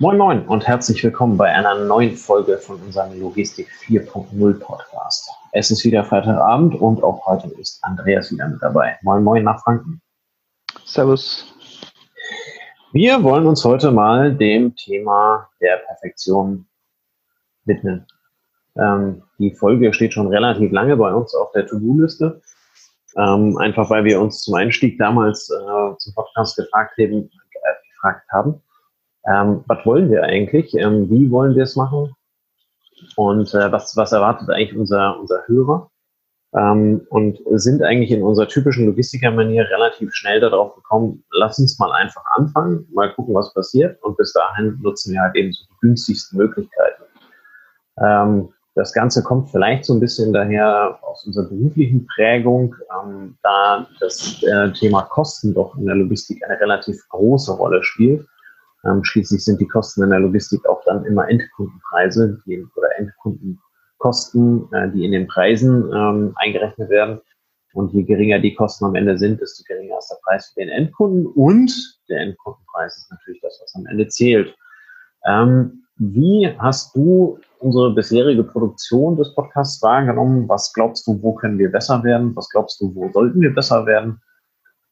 Moin Moin und herzlich willkommen bei einer neuen Folge von unserem Logistik 4.0 Podcast. Es ist wieder Freitagabend und auch heute ist Andreas wieder mit dabei. Moin Moin nach Franken. Servus. Wir wollen uns heute mal dem Thema der Perfektion widmen. Ähm, die Folge steht schon relativ lange bei uns auf der To-Do-Liste. Ähm, einfach weil wir uns zum Einstieg damals äh, zum Podcast gefragt haben, äh, gefragt haben ähm, was wollen wir eigentlich? Ähm, wie wollen wir es machen? Und äh, was, was erwartet eigentlich unser, unser Hörer? Ähm, und sind eigentlich in unserer typischen Logistiker-Manier relativ schnell darauf gekommen, lass uns mal einfach anfangen, mal gucken, was passiert. Und bis dahin nutzen wir halt eben so die günstigsten Möglichkeiten. Ähm, das Ganze kommt vielleicht so ein bisschen daher aus unserer beruflichen Prägung, ähm, da das äh, Thema Kosten doch in der Logistik eine relativ große Rolle spielt. Ähm, schließlich sind die Kosten in der Logistik auch dann immer Endkundenpreise die, oder Endkundenkosten, äh, die in den Preisen ähm, eingerechnet werden. Und je geringer die Kosten am Ende sind, desto geringer ist der Preis für den Endkunden. Und der Endkundenpreis ist natürlich das, was am Ende zählt. Ähm, wie hast du unsere bisherige Produktion des Podcasts wahrgenommen? Was glaubst du, wo können wir besser werden? Was glaubst du, wo sollten wir besser werden?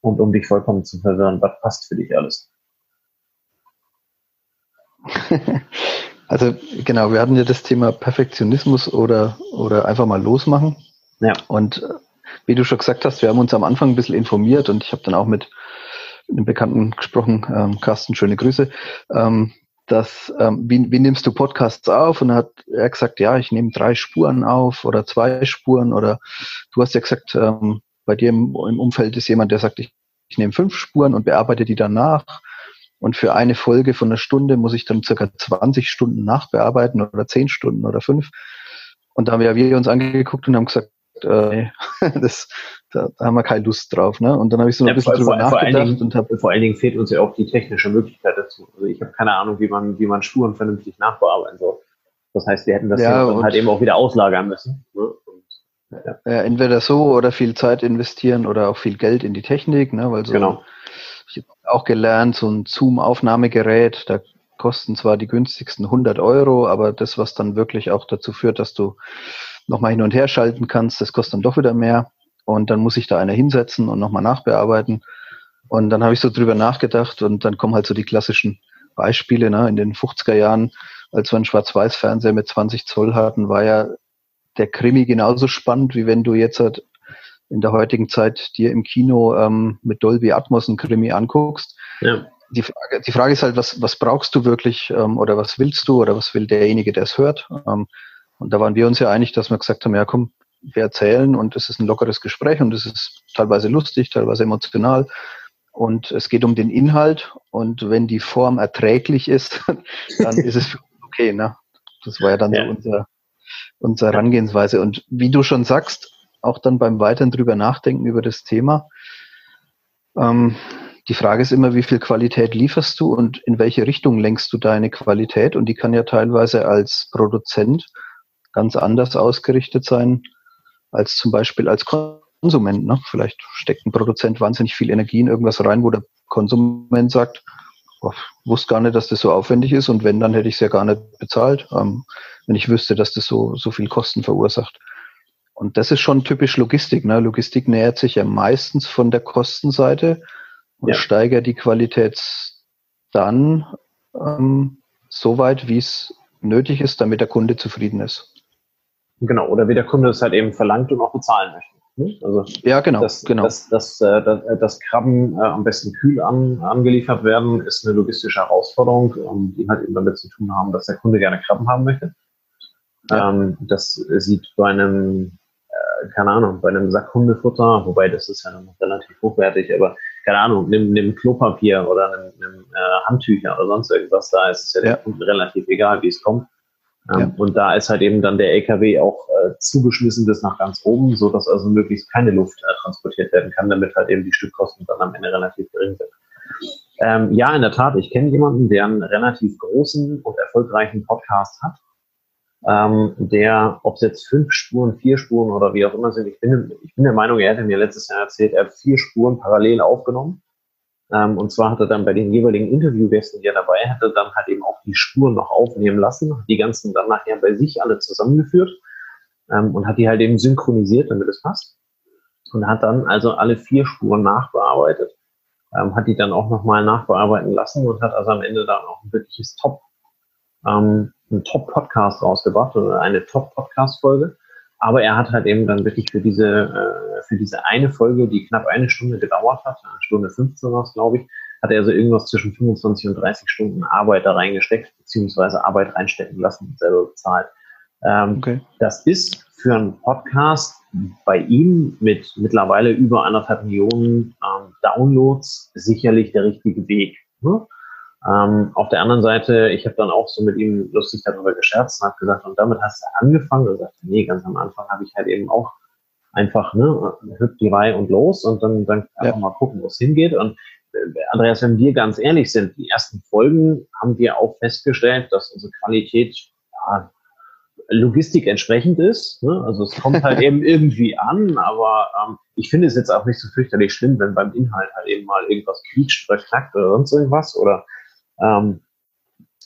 Und um dich vollkommen zu verwirren, was passt für dich alles? Also genau, wir hatten ja das Thema Perfektionismus oder, oder einfach mal losmachen. Ja. Und äh, wie du schon gesagt hast, wir haben uns am Anfang ein bisschen informiert und ich habe dann auch mit einem Bekannten gesprochen, ähm, Carsten, schöne Grüße, ähm, dass, ähm, wie, wie nimmst du Podcasts auf? Und hat er gesagt, ja, ich nehme drei Spuren auf oder zwei Spuren oder du hast ja gesagt, ähm, bei dir im, im Umfeld ist jemand, der sagt, ich, ich nehme fünf Spuren und bearbeite die danach. Und für eine Folge von einer Stunde muss ich dann circa 20 Stunden nachbearbeiten oder 10 Stunden oder 5. Und da haben wir, wir uns angeguckt und haben gesagt, äh, das, da, da, haben wir keine Lust drauf. Ne? Und dann habe ich so ein ja, bisschen vor, drüber vor nachgedacht. Dingen, und hab, vor allen Dingen fehlt uns ja auch die technische Möglichkeit dazu. Also ich habe keine Ahnung, wie man, wie man Spuren vernünftig nachbearbeiten soll. Das heißt, wir hätten das ja, dann halt eben auch wieder auslagern müssen. Ne? Und, ja. ja. entweder so oder viel Zeit investieren oder auch viel Geld in die Technik, ne? weil so genau auch gelernt, so ein Zoom-Aufnahmegerät, da kosten zwar die günstigsten 100 Euro, aber das, was dann wirklich auch dazu führt, dass du nochmal hin und her schalten kannst, das kostet dann doch wieder mehr. Und dann muss ich da einer hinsetzen und nochmal nachbearbeiten. Und dann habe ich so drüber nachgedacht und dann kommen halt so die klassischen Beispiele. Ne? In den 50er Jahren, als wir einen Schwarz-Weiß-Fernseher mit 20 Zoll hatten, war ja der Krimi genauso spannend, wie wenn du jetzt halt in der heutigen Zeit dir im Kino ähm, mit Dolby Atmos ein Krimi anguckst. Ja. Die, Frage, die Frage ist halt, was, was brauchst du wirklich ähm, oder was willst du oder was will derjenige, der es hört? Ähm, und da waren wir uns ja einig, dass wir gesagt haben, ja komm, wir erzählen und es ist ein lockeres Gespräch und es ist teilweise lustig, teilweise emotional und es geht um den Inhalt und wenn die Form erträglich ist, dann ist es okay. Ne? Das war ja dann ja. so unser, unsere Herangehensweise. Und wie du schon sagst, auch dann beim weiteren drüber nachdenken über das Thema. Ähm, die Frage ist immer, wie viel Qualität lieferst du und in welche Richtung lenkst du deine Qualität? Und die kann ja teilweise als Produzent ganz anders ausgerichtet sein als zum Beispiel als Konsument. Ne? Vielleicht steckt ein Produzent wahnsinnig viel Energie in irgendwas rein, wo der Konsument sagt, oh, wusste gar nicht, dass das so aufwendig ist und wenn, dann hätte ich es ja gar nicht bezahlt, ähm, wenn ich wüsste, dass das so, so viel Kosten verursacht. Und das ist schon typisch Logistik. Ne? Logistik nähert sich ja meistens von der Kostenseite und ja. steigert die Qualität dann ähm, so weit, wie es nötig ist, damit der Kunde zufrieden ist. Genau, oder wie der Kunde es halt eben verlangt und auch bezahlen möchte. Ne? Also ja, genau. Dass, genau. Dass, dass, äh, dass, äh, dass Krabben äh, am besten kühl an, angeliefert werden, ist eine logistische Herausforderung, um, die halt eben damit zu tun haben, dass der Kunde gerne Krabben haben möchte. Ja. Ähm, das sieht bei einem keine Ahnung, bei einem Sack Hundefutter, wobei das ist ja noch relativ hochwertig, aber keine Ahnung, nimm, nimm Klopapier oder nimm, nimm äh, Handtücher oder sonst irgendwas, da ist es ja, ja. Kunden relativ egal, wie es kommt. Ähm, ja. Und da ist halt eben dann der LKW auch äh, zugeschmissen bis nach ganz oben, so dass also möglichst keine Luft äh, transportiert werden kann, damit halt eben die Stückkosten dann am Ende relativ gering sind. Ähm, ja, in der Tat, ich kenne jemanden, der einen relativ großen und erfolgreichen Podcast hat ähm, der, ob es jetzt fünf Spuren, vier Spuren oder wie auch immer sind, ich bin, ich bin der Meinung, er hätte mir letztes Jahr erzählt, er hat vier Spuren parallel aufgenommen Ähm, und zwar hat er dann bei den jeweiligen Interviewgästen, die er dabei hatte, dann halt eben auch die Spuren noch aufnehmen lassen, die ganzen dann nachher bei sich alle zusammengeführt ähm, und hat die halt eben synchronisiert, damit es passt. Und hat dann also alle vier Spuren nachbearbeitet, ähm, hat die dann auch nochmal nachbearbeiten lassen und hat also am Ende dann auch ein wirkliches Top, ähm, ein Top-Podcast rausgebracht oder eine Top-Podcast-Folge. Aber er hat halt eben dann wirklich für diese, äh, für diese eine Folge, die knapp eine Stunde gedauert hat, eine Stunde 15 war es, glaube ich, hat er so irgendwas zwischen 25 und 30 Stunden Arbeit da reingesteckt, beziehungsweise Arbeit reinstecken lassen und selber bezahlt. Ähm, okay. Das ist für einen Podcast bei ihm mit mittlerweile über anderthalb Millionen ähm, Downloads sicherlich der richtige Weg. Ne? Ähm, auf der anderen Seite, ich habe dann auch so mit ihm lustig darüber gescherzt und habe gesagt, und damit hast du angefangen. Und sagte, nee, ganz am Anfang habe ich halt eben auch einfach, ne, hüpft die Reihe und los und dann, dann einfach ja. mal gucken, wo es hingeht. Und äh, Andreas, wenn wir ganz ehrlich sind, die ersten Folgen haben wir auch festgestellt, dass unsere Qualität ja, Logistik entsprechend ist. Ne? Also es kommt halt eben irgendwie an, aber ähm, ich finde es jetzt auch nicht so fürchterlich schlimm, wenn beim Inhalt halt eben mal irgendwas quietscht oder knackt oder sonst irgendwas oder ähm,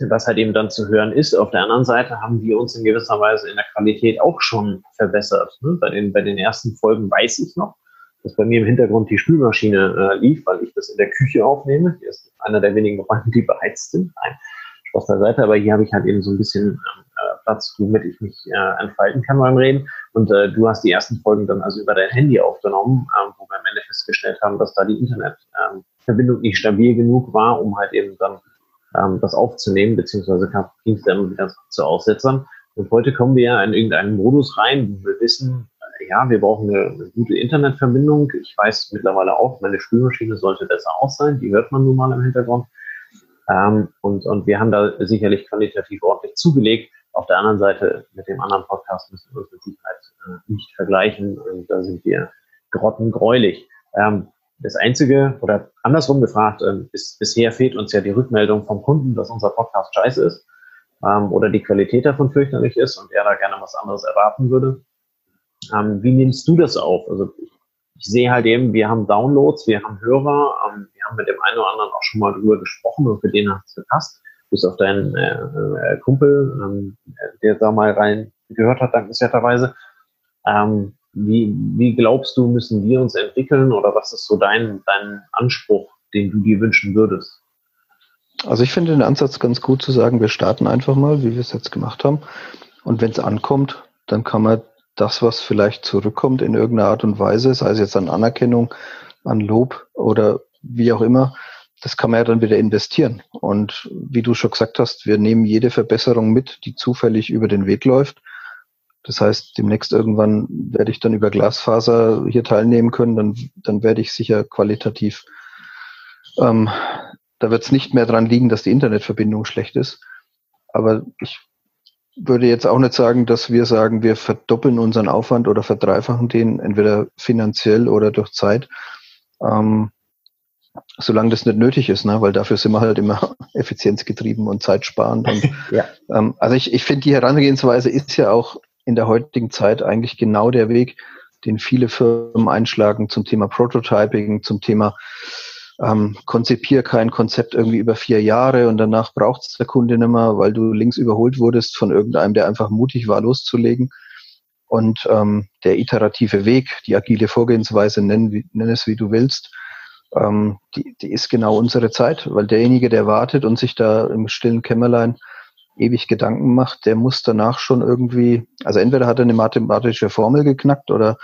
was halt eben dann zu hören ist. Auf der anderen Seite haben wir uns in gewisser Weise in der Qualität auch schon verbessert. Ne? Bei, den, bei den ersten Folgen weiß ich noch, dass bei mir im Hintergrund die Spülmaschine äh, lief, weil ich das in der Küche aufnehme. Hier ist einer der wenigen Räume, die beheizt sind. Nein, Spaß beiseite, aber hier habe ich halt eben so ein bisschen äh, Platz, womit ich mich äh, entfalten kann beim Reden. Und äh, du hast die ersten Folgen dann also über dein Handy aufgenommen, äh, wo wir am Ende festgestellt haben, dass da die Internetverbindung ähm, nicht stabil genug war, um halt eben dann ähm, das aufzunehmen, beziehungsweise ging es dann wieder zu Aussetzern. Und heute kommen wir ja in irgendeinen Modus rein, wo wir wissen, ja, wir brauchen eine, eine, gute Internetverbindung. Ich weiß mittlerweile auch, meine Spülmaschine sollte besser aus sein. Die hört man nun mal im Hintergrund. Ähm, und, und wir haben da sicherlich qualitativ ordentlich zugelegt. Auf der anderen Seite, mit dem anderen Podcast müssen wir uns mit Sicherheit äh, nicht vergleichen. Und da sind wir grottengreulich. Ähm, das Einzige, oder andersrum gefragt, ähm, ist, bisher fehlt uns ja die Rückmeldung vom Kunden, dass unser Podcast scheiße ist ähm, oder die Qualität davon fürchterlich ist und er da gerne was anderes erwarten würde. Ähm, wie nimmst du das auf? Also ich, sehe halt eben, wir haben Downloads, wir haben Hörer, ähm, wir haben mit dem einen oder anderen auch schon mal drüber gesprochen und für den hat es gepasst, bis auf deinen äh, äh, Kumpel, ähm, der da mal rein gehört hat, dankenswerterweise. Ähm, wie, wie glaubst du, müssen wir uns entwickeln oder was ist so dein, dein Anspruch, den du dir wünschen würdest? Also ich finde den Ansatz ganz gut zu sagen, wir starten einfach mal, wie wir es jetzt gemacht haben. Und wenn es ankommt, dann kann man das, was vielleicht zurückkommt in irgendeiner Art und Weise, sei es jetzt an Anerkennung, an Lob oder wie auch immer, das kann man ja dann wieder investieren. Und wie du schon gesagt hast, wir nehmen jede Verbesserung mit, die zufällig über den Weg läuft das heißt, demnächst irgendwann werde ich dann über Glasfaser hier teilnehmen können, dann, dann werde ich sicher qualitativ, ähm, da wird es nicht mehr dran liegen, dass die Internetverbindung schlecht ist. Aber ich würde jetzt auch nicht sagen, dass wir sagen, wir verdoppeln unseren Aufwand oder verdreifachen den, entweder finanziell oder durch Zeit. Ähm, solange das nicht nötig ist, ne? weil dafür sind wir halt immer effizienzgetrieben und zeitsparend. Und, ja. ähm, also ich, ich finde, die Herangehensweise ist ja auch in der heutigen Zeit eigentlich genau der Weg, den viele Firmen einschlagen zum Thema Prototyping, zum Thema ähm, konzipier kein Konzept irgendwie über vier Jahre und danach braucht es der Kunde nicht mehr, weil du links überholt wurdest von irgendeinem, der einfach mutig war, loszulegen. Und ähm, der iterative Weg, die agile Vorgehensweise, nenn, nenn es wie du willst, ähm, die, die ist genau unsere Zeit, weil derjenige, der wartet und sich da im stillen Kämmerlein ewig Gedanken macht, der muss danach schon irgendwie, also entweder hat er eine mathematische Formel geknackt oder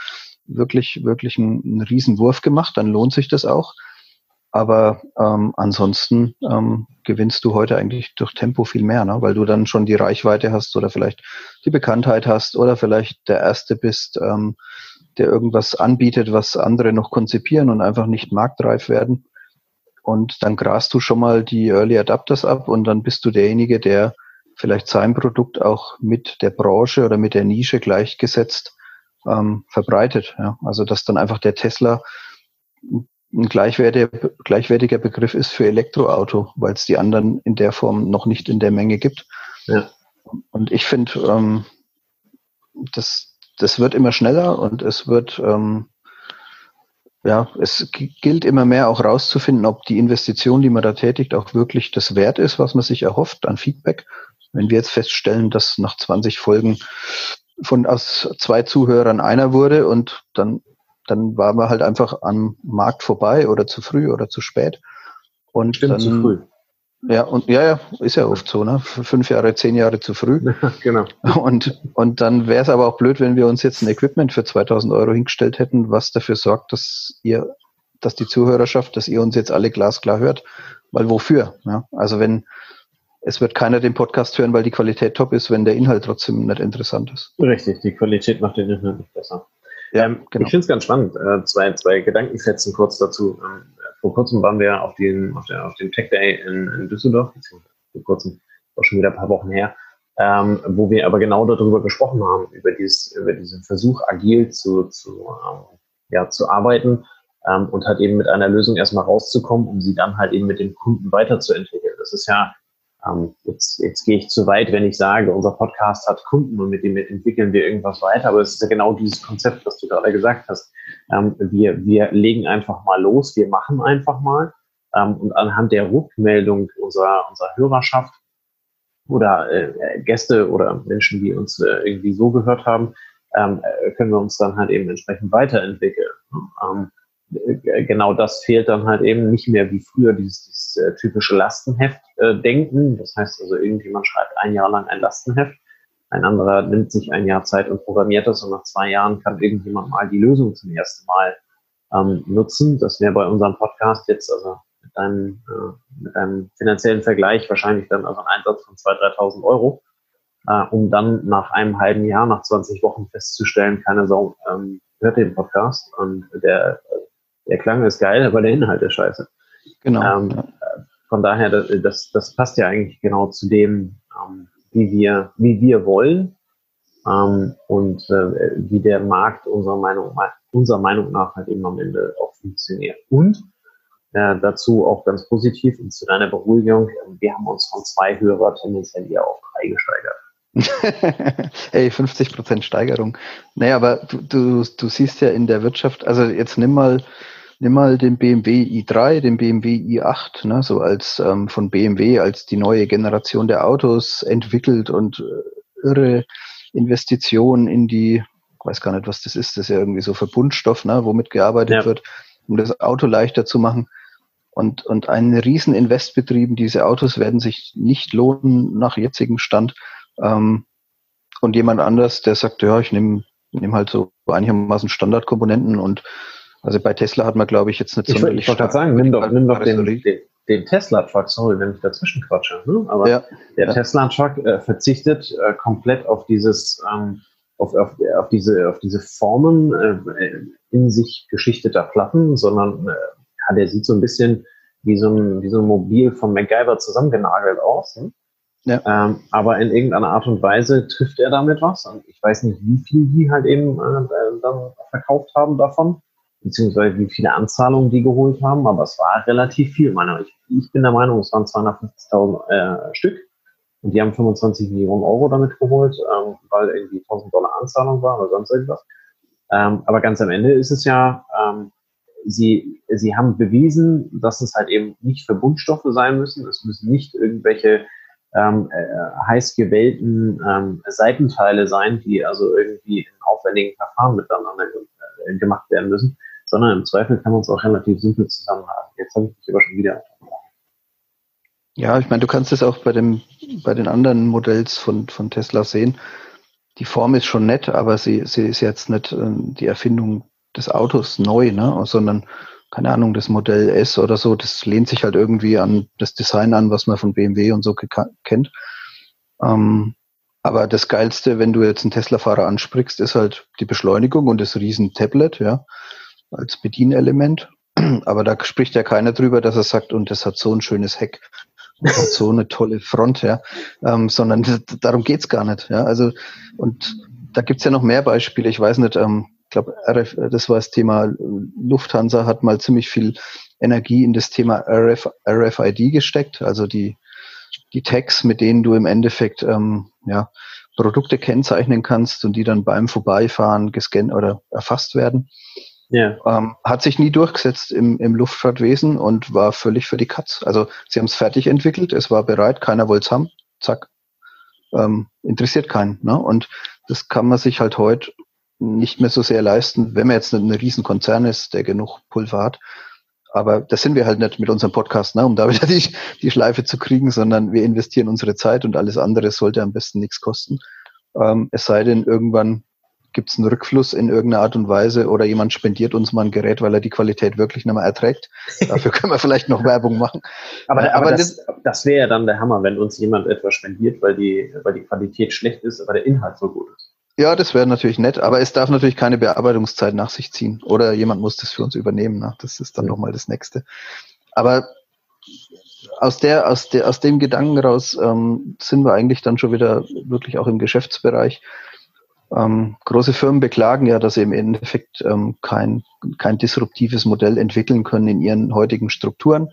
wirklich, wirklich einen, einen Riesenwurf gemacht, dann lohnt sich das auch. Aber ähm, ansonsten ähm, gewinnst du heute eigentlich durch Tempo viel mehr, ne? weil du dann schon die Reichweite hast oder vielleicht die Bekanntheit hast oder vielleicht der Erste bist, ähm, der irgendwas anbietet, was andere noch konzipieren und einfach nicht marktreif werden. Und dann grast du schon mal die Early Adapters ab und dann bist du derjenige, der vielleicht sein Produkt auch mit der Branche oder mit der Nische gleichgesetzt ähm, verbreitet. Ja. Also dass dann einfach der Tesla ein gleichwertiger, gleichwertiger Begriff ist für Elektroauto, weil es die anderen in der Form noch nicht in der Menge gibt. Ja. Und ich finde, ähm, das, das wird immer schneller und es wird, ähm, ja, es gilt immer mehr auch rauszufinden, ob die Investition, die man da tätigt, auch wirklich das wert ist, was man sich erhofft an Feedback. Wenn wir jetzt feststellen, dass nach 20 Folgen von aus zwei Zuhörern einer wurde und dann, dann waren wir halt einfach am Markt vorbei oder zu früh oder zu spät. Und Stimmt, dann, zu früh. Ja, und ja, ja, ist ja oft so, ne? Fünf Jahre, zehn Jahre zu früh. genau. Und, und dann wäre es aber auch blöd, wenn wir uns jetzt ein Equipment für 2000 Euro hingestellt hätten, was dafür sorgt, dass ihr, dass die Zuhörerschaft, dass ihr uns jetzt alle glasklar hört. Weil wofür? Ja? Also wenn, es wird keiner den Podcast hören, weil die Qualität top ist, wenn der Inhalt trotzdem nicht interessant ist. Richtig, die Qualität macht den Inhalt nicht besser. Ja, ähm, genau. Ich finde es ganz spannend. Äh, zwei, zwei Gedankensätzen kurz dazu. Ähm, vor kurzem waren wir auf, den, auf, der, auf dem Tech Day in, in Düsseldorf, vor kurzem, auch schon wieder ein paar Wochen her, ähm, wo wir aber genau darüber gesprochen haben, über, dieses, über diesen Versuch, agil zu, zu, ähm, ja, zu arbeiten ähm, und halt eben mit einer Lösung erstmal rauszukommen, um sie dann halt eben mit dem Kunden weiterzuentwickeln. Das ist ja ähm, jetzt, jetzt gehe ich zu weit, wenn ich sage, unser Podcast hat Kunden und mit dem entwickeln wir irgendwas weiter. Aber es ist ja genau dieses Konzept, was du gerade gesagt hast. Ähm, wir, wir legen einfach mal los, wir machen einfach mal. Ähm, und anhand der Rückmeldung unserer, unserer Hörerschaft oder äh, Gäste oder Menschen, die uns äh, irgendwie so gehört haben, ähm, äh, können wir uns dann halt eben entsprechend weiterentwickeln. Äh, genau das fehlt dann halt eben nicht mehr wie früher dieses, dieses äh, typische Lastenheft-Denken. Äh, das heißt also, irgendjemand schreibt ein Jahr lang ein Lastenheft, ein anderer nimmt sich ein Jahr Zeit und programmiert das und nach zwei Jahren kann irgendjemand mal die Lösung zum ersten Mal ähm, nutzen. Das wäre bei unserem Podcast jetzt also mit einem, äh, mit einem finanziellen Vergleich wahrscheinlich dann also ein Einsatz von 2.000, 3.000 Euro, äh, um dann nach einem halben Jahr, nach 20 Wochen festzustellen, keine Sau ähm, hört den Podcast und der der Klang ist geil, aber der Inhalt ist scheiße. Genau. Ähm, ja. Von daher, das, das passt ja eigentlich genau zu dem, ähm, wie wir, wie wir wollen ähm, und äh, wie der Markt unserer Meinung, unserer Meinung nach halt eben am Ende auch funktioniert. Und äh, dazu auch ganz positiv und zu deiner Beruhigung, wir haben uns von zwei Hörer tendenziell eher auf drei gesteigert. Ey, 50% Steigerung. Naja, aber du, du, du siehst ja in der Wirtschaft, also jetzt nimm mal nimm mal den BMW i3, den BMW i8, ne, so als ähm, von BMW als die neue Generation der Autos entwickelt und äh, irre Investitionen in die, ich weiß gar nicht, was das ist, das ist ja irgendwie so Verbundstoff, ne, womit gearbeitet ja. wird, um das Auto leichter zu machen. Und, und einen riesen Invest betrieben. Diese Autos werden sich nicht lohnen nach jetzigem Stand. Ähm, und jemand anders, der sagt, ja, ich nehme nehm halt so einigermaßen Standardkomponenten und also bei Tesla hat man, glaube ich, jetzt nicht so Ich, ich wollte gerade sagen, nimm doch, nimm doch den, den, den Tesla-Truck, sorry, wenn ich dazwischen quatsche. Ne? Aber ja, der ja. Tesla-Truck äh, verzichtet äh, komplett auf dieses, ähm, auf, auf, auf, diese, auf diese Formen äh, in sich geschichteter Platten, sondern äh, ja, der sieht so ein bisschen wie so ein, wie so ein Mobil von MacGyver zusammengenagelt aus. Ne? Ja. Ähm, aber in irgendeiner Art und Weise trifft er damit was. Und ich weiß nicht, wie viel die halt eben äh, dann verkauft haben davon beziehungsweise wie viele Anzahlungen die geholt haben, aber es war relativ viel. Ich, ich bin der Meinung, es waren 250.000 äh, Stück und die haben 25 Millionen Euro damit geholt, ähm, weil irgendwie 1000 Dollar Anzahlung war oder sonst irgendwas. Ähm, aber ganz am Ende ist es ja, ähm, sie, sie haben bewiesen, dass es halt eben nicht Verbundstoffe sein müssen. Es müssen nicht irgendwelche ähm, äh, heiß gewählten ähm, Seitenteile sein, die also irgendwie in aufwendigen Verfahren miteinander äh, gemacht werden müssen, sondern im Zweifel kann man es auch relativ simpel zusammen haben. Jetzt habe ich mich aber schon wieder. Ja, ich meine, du kannst es auch bei dem, bei den anderen Modells von, von Tesla sehen. Die Form ist schon nett, aber sie, sie ist jetzt nicht äh, die Erfindung des Autos neu, ne? sondern keine Ahnung, das Modell S oder so, das lehnt sich halt irgendwie an das Design an, was man von BMW und so kennt. Ähm, aber das Geilste, wenn du jetzt einen Tesla-Fahrer ansprichst, ist halt die Beschleunigung und das riesen Tablet, ja als Bedienelement. Aber da spricht ja keiner drüber, dass er sagt, und das hat so ein schönes Heck und hat so eine tolle Front, ja. Ähm, sondern darum geht's gar nicht. Ja. Also, und da gibt's ja noch mehr Beispiele. Ich weiß nicht, ähm, ich glaube, das war das Thema Lufthansa hat mal ziemlich viel Energie in das Thema RF, RFID gesteckt, also die, die Tags, mit denen du im Endeffekt ähm, ja, Produkte kennzeichnen kannst und die dann beim Vorbeifahren gescannt oder erfasst werden. Ja. Ähm, hat sich nie durchgesetzt im, im Luftfahrtwesen und war völlig für die Katz. Also sie haben es fertig entwickelt, es war bereit, keiner wollte es haben, zack. Ähm, interessiert keinen. Ne? Und das kann man sich halt heute nicht mehr so sehr leisten, wenn man jetzt ein riesen Konzern ist, der genug Pulver hat. Aber das sind wir halt nicht mit unserem Podcast, ne, um da wieder die, die Schleife zu kriegen, sondern wir investieren unsere Zeit und alles andere sollte am besten nichts kosten. Ähm, es sei denn, irgendwann gibt es einen Rückfluss in irgendeiner Art und Weise oder jemand spendiert uns mal ein Gerät, weil er die Qualität wirklich nicht mehr erträgt. Dafür können wir vielleicht noch Werbung machen. Aber, aber, aber das, das wäre ja dann der Hammer, wenn uns jemand etwas spendiert, weil die, weil die Qualität schlecht ist, aber der Inhalt so gut ist. Ja, das wäre natürlich nett, aber es darf natürlich keine Bearbeitungszeit nach sich ziehen. Oder jemand muss das für uns übernehmen. Ne? Das ist dann ja. nochmal das Nächste. Aber aus der, aus der, aus dem Gedanken raus ähm, sind wir eigentlich dann schon wieder wirklich auch im Geschäftsbereich. Ähm, große Firmen beklagen ja, dass sie im Endeffekt ähm, kein, kein disruptives Modell entwickeln können in ihren heutigen Strukturen.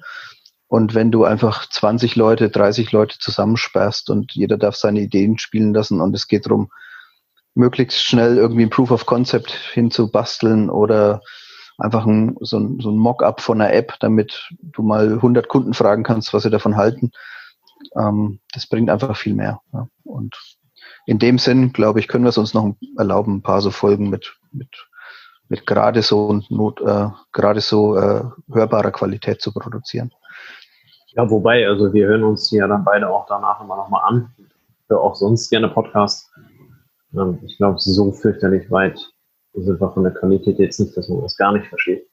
Und wenn du einfach 20 Leute, 30 Leute zusammensperrst und jeder darf seine Ideen spielen lassen und es geht darum, möglichst schnell irgendwie ein Proof of Concept hinzubasteln oder einfach ein, so ein, so ein Mock-up von einer App, damit du mal 100 Kunden fragen kannst, was sie davon halten. Ähm, das bringt einfach viel mehr. Ja. Und in dem Sinn, glaube ich, können wir es uns noch erlauben, ein paar so Folgen mit, mit, mit gerade so Not, äh, gerade so äh, hörbarer Qualität zu produzieren. Ja, wobei, also wir hören uns ja dann beide auch danach immer nochmal an. Für auch sonst gerne Podcasts. Ähm, ich glaube, so fürchterlich weit sind wir von der Qualität jetzt nicht, dass man das gar nicht versteht.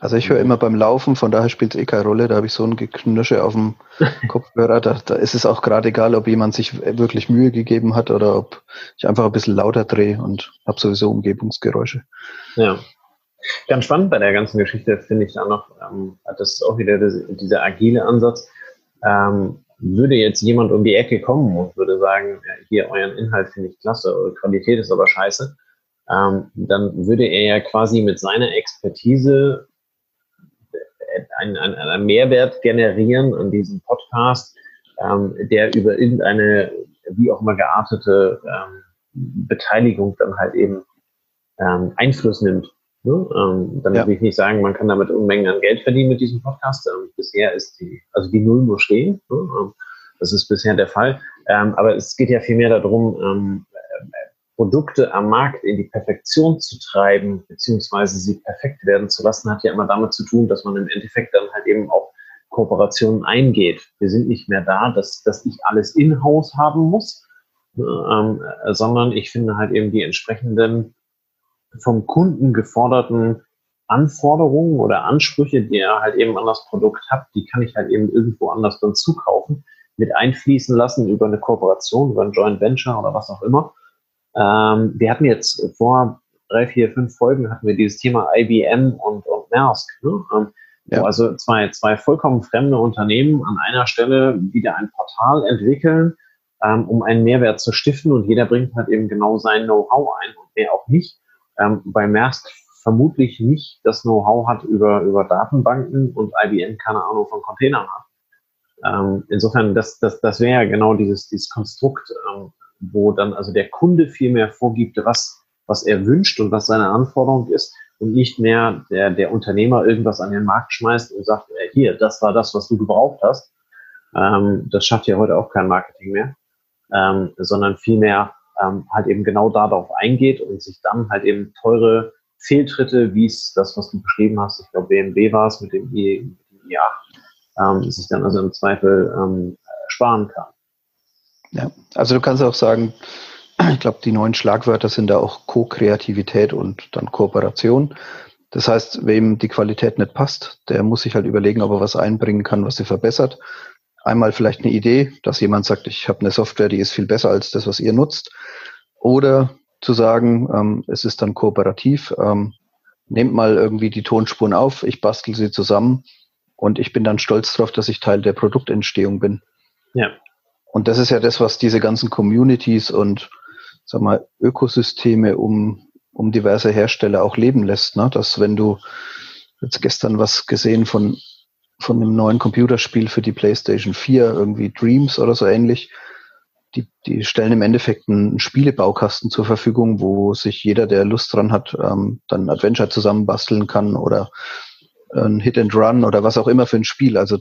Also ich höre immer beim Laufen, von daher spielt es eh keine Rolle, da habe ich so ein Geknirsche auf dem Kopfhörer, da, da ist es auch gerade egal, ob jemand sich wirklich Mühe gegeben hat oder ob ich einfach ein bisschen lauter drehe und habe sowieso Umgebungsgeräusche. Ja. Ganz spannend bei der ganzen Geschichte finde ich da noch, ähm, das ist auch wieder das, dieser agile Ansatz. Ähm, würde jetzt jemand um die Ecke kommen und würde sagen, hier euren Inhalt finde ich klasse, eure Qualität ist aber scheiße, ähm, dann würde er ja quasi mit seiner Expertise einen, einen, Mehrwert generieren an diesem Podcast, ähm, der über irgendeine wie auch immer geartete ähm, Beteiligung dann halt eben ähm, Einfluss nimmt. Ne? Ähm, dann ja. will ich nicht sagen, man kann damit Unmengen an Geld verdienen mit diesem Podcast. Ähm, bisher ist die, also die Null muss stehen. Ne? Ähm, das ist bisher der Fall. Ähm, aber es geht ja vielmehr darum, ähm, Produkte am Markt in die Perfektion zu treiben, beziehungsweise sie perfekt werden zu lassen, hat ja immer damit zu tun, dass man im Endeffekt dann halt eben auch Kooperationen eingeht. Wir sind nicht mehr da, dass, dass ich alles in-house haben muss, ähm, sondern ich finde halt eben die entsprechenden vom Kunden geforderten Anforderungen oder Ansprüche, die er halt eben an das Produkt hat, die kann ich halt eben irgendwo anders dann zukaufen, mit einfließen lassen über eine Kooperation, über ein Joint Venture oder was auch immer. Ähm, wir hatten jetzt vor drei, vier, fünf Folgen hatten wir dieses Thema IBM und, und Maersk. Ne? Ähm, ja. also zwei, zwei vollkommen fremde Unternehmen an einer Stelle wieder ein Portal entwickeln, ähm, um einen Mehrwert zu stiften und jeder bringt halt eben genau sein Know-how ein und wer auch nicht. Ähm, bei Maersk vermutlich nicht das Know-how hat über, über Datenbanken und IBM keine Ahnung von Containern hat. Ähm, insofern, das, das, das wäre ja genau dieses, dieses Konstrukt, ähm, wo dann also der Kunde viel mehr vorgibt, was, was er wünscht und was seine Anforderung ist und nicht mehr der, der Unternehmer irgendwas an den Markt schmeißt und sagt, äh, hier, das war das, was du gebraucht hast. Ähm, das schafft ja heute auch kein Marketing mehr, ähm, sondern vielmehr ähm, halt eben genau darauf eingeht und sich dann halt eben teure Fehltritte, wie es das, was du beschrieben hast, ich glaube BMW war es mit dem i8, ähm, sich dann also im Zweifel ähm, sparen kann. Ja, also du kannst auch sagen, ich glaube, die neuen Schlagwörter sind da auch Co-Kreativität und dann Kooperation. Das heißt, wem die Qualität nicht passt, der muss sich halt überlegen, ob er was einbringen kann, was sie verbessert. Einmal vielleicht eine Idee, dass jemand sagt, ich habe eine Software, die ist viel besser als das, was ihr nutzt. Oder zu sagen, ähm, es ist dann kooperativ. Ähm, nehmt mal irgendwie die Tonspuren auf, ich bastel sie zusammen und ich bin dann stolz darauf, dass ich Teil der Produktentstehung bin. Ja. Und das ist ja das, was diese ganzen Communities und sag mal, Ökosysteme um, um diverse Hersteller auch leben lässt. Ne? Dass wenn du jetzt gestern was gesehen von, von einem neuen Computerspiel für die PlayStation 4, irgendwie Dreams oder so ähnlich, die, die stellen im Endeffekt einen Spielebaukasten zur Verfügung, wo sich jeder, der Lust dran hat, ähm, dann Adventure zusammenbasteln kann oder ein Hit and Run oder was auch immer für ein Spiel. Also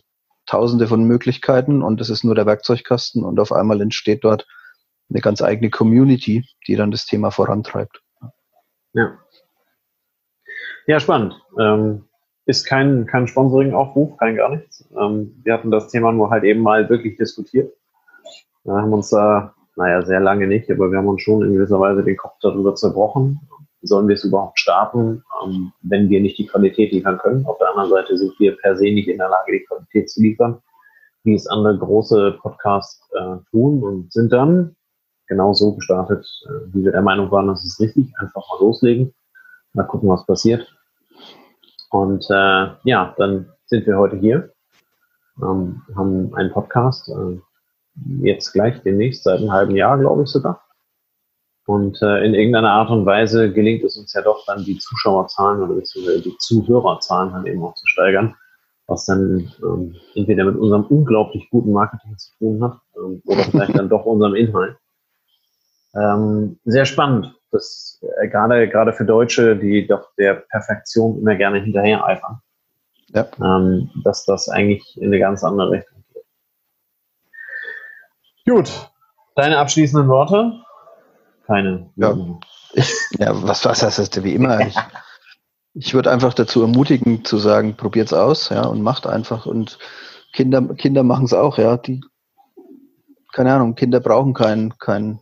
tausende von Möglichkeiten und das ist nur der Werkzeugkasten und auf einmal entsteht dort eine ganz eigene Community, die dann das Thema vorantreibt. Ja. Ja, spannend. Ähm, ist kein, kein Sponsoring-Aufruf, kein gar nichts. Ähm, wir hatten das Thema nur halt eben mal wirklich diskutiert. Wir haben uns da, naja, sehr lange nicht, aber wir haben uns schon in gewisser Weise den Kopf darüber zerbrochen. Sollen wir es überhaupt starten, ähm, wenn wir nicht die Qualität liefern können? Auf der anderen Seite sind wir per se nicht in der Lage, die Qualität zu liefern, wie es andere große Podcasts äh, tun und sind dann genau so gestartet, äh, wie wir der Meinung waren, das ist richtig. Einfach mal loslegen, mal gucken, was passiert. Und äh, ja, dann sind wir heute hier, ähm, haben einen Podcast, äh, jetzt gleich demnächst, seit einem halben Jahr, glaube ich sogar. Und äh, in irgendeiner Art und Weise gelingt es uns ja doch dann, die Zuschauerzahlen oder beziehungsweise die Zuhörerzahlen dann eben auch zu steigern, was dann ähm, entweder mit unserem unglaublich guten Marketing zu tun hat ähm, oder vielleicht dann doch unserem Inhalt. Ähm, sehr spannend, das äh, gerade gerade für Deutsche, die doch der Perfektion immer gerne hinterher eifern, ja. ähm, dass das eigentlich in eine ganz andere Richtung Gut. Deine abschließenden Worte? Keine. Ja, ich, ja was, was heißt das wie immer? Ich, ich würde einfach dazu ermutigen, zu sagen, probiert's aus, ja, und macht einfach. Und Kinder, Kinder machen es auch, ja. Die, keine Ahnung, Kinder brauchen keinen, keinen,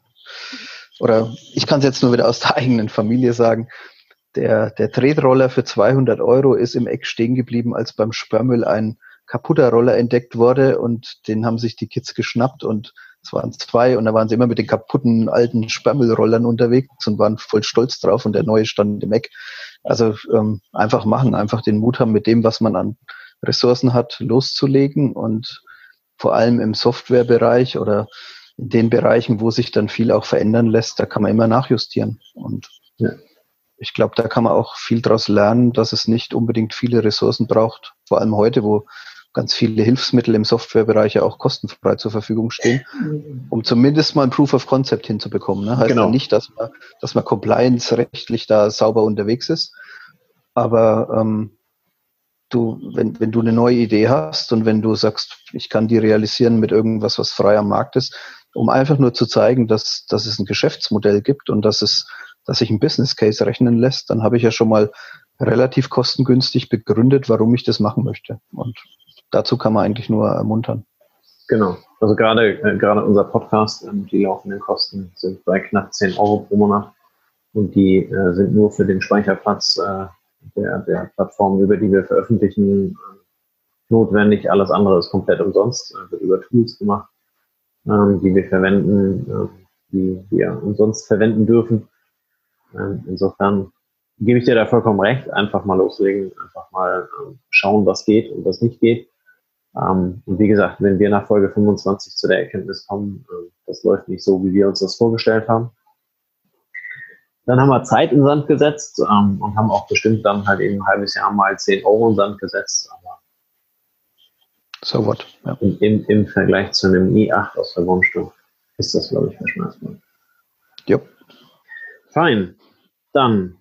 oder ich kann es jetzt nur wieder aus der eigenen Familie sagen. Der, der Tretroller für 200 Euro ist im Eck stehen geblieben, als beim Sperrmüll ein kaputter Roller entdeckt wurde und den haben sich die Kids geschnappt und es waren zwei und da waren sie immer mit den kaputten alten Sperrmüllrollern unterwegs und waren voll stolz drauf und der neue stand im Eck. Also ähm, einfach machen, einfach den Mut haben, mit dem, was man an Ressourcen hat, loszulegen und vor allem im Softwarebereich oder in den Bereichen, wo sich dann viel auch verändern lässt, da kann man immer nachjustieren. Und ja. ich glaube, da kann man auch viel daraus lernen, dass es nicht unbedingt viele Ressourcen braucht. Vor allem heute, wo ganz viele Hilfsmittel im Softwarebereich ja auch kostenfrei zur Verfügung stehen, um zumindest mal ein Proof of Concept hinzubekommen. Ne? Heißt genau. ja nicht, dass man, dass man compliance-rechtlich da sauber unterwegs ist, aber ähm, du, wenn, wenn du eine neue Idee hast und wenn du sagst, ich kann die realisieren mit irgendwas, was frei am Markt ist, um einfach nur zu zeigen, dass, dass es ein Geschäftsmodell gibt und dass es, dass sich ein Business Case rechnen lässt, dann habe ich ja schon mal relativ kostengünstig begründet, warum ich das machen möchte. Und dazu kann man eigentlich nur ermuntern. Genau. Also gerade, äh, gerade unser Podcast, ähm, die laufenden Kosten sind bei knapp 10 Euro pro Monat und die äh, sind nur für den Speicherplatz äh, der, der Plattform, über die wir veröffentlichen, äh, notwendig. Alles andere ist komplett umsonst, äh, wird über Tools gemacht, ähm, die wir verwenden, äh, die wir umsonst verwenden dürfen. Ähm, insofern gebe ich dir da vollkommen recht. Einfach mal loslegen, einfach mal ähm, schauen, was geht und was nicht geht. Ähm, und wie gesagt, wenn wir nach Folge 25 zu der Erkenntnis kommen, äh, das läuft nicht so, wie wir uns das vorgestellt haben, dann haben wir Zeit in Sand gesetzt ähm, und haben auch bestimmt dann halt eben ein halbes Jahr mal 10 Euro in Sand gesetzt. Aber so what? Ja. Im, Im Vergleich zu einem i8 aus der Grundstück ist das, glaube ich, verschmerzbar. Ja. Fein. Dann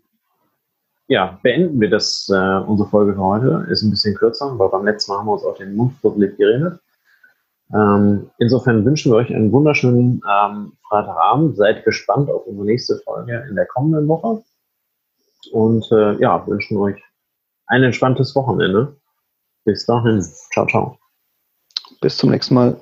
ja, beenden wir das, äh, unsere Folge für heute. Ist ein bisschen kürzer, weil beim letzten Mal haben wir uns auf den Mund fusselig geredet. Ähm, insofern wünschen wir euch einen wunderschönen ähm, Freitagabend. Seid gespannt auf unsere nächste Folge in der kommenden Woche. Und äh, ja, wünschen euch ein entspanntes Wochenende. Bis dahin. Ciao, ciao. Bis zum nächsten Mal.